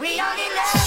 We are in love.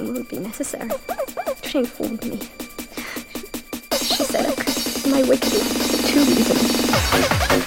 wouldn't be necessary. She informed me. She said My wicked life for two reasons.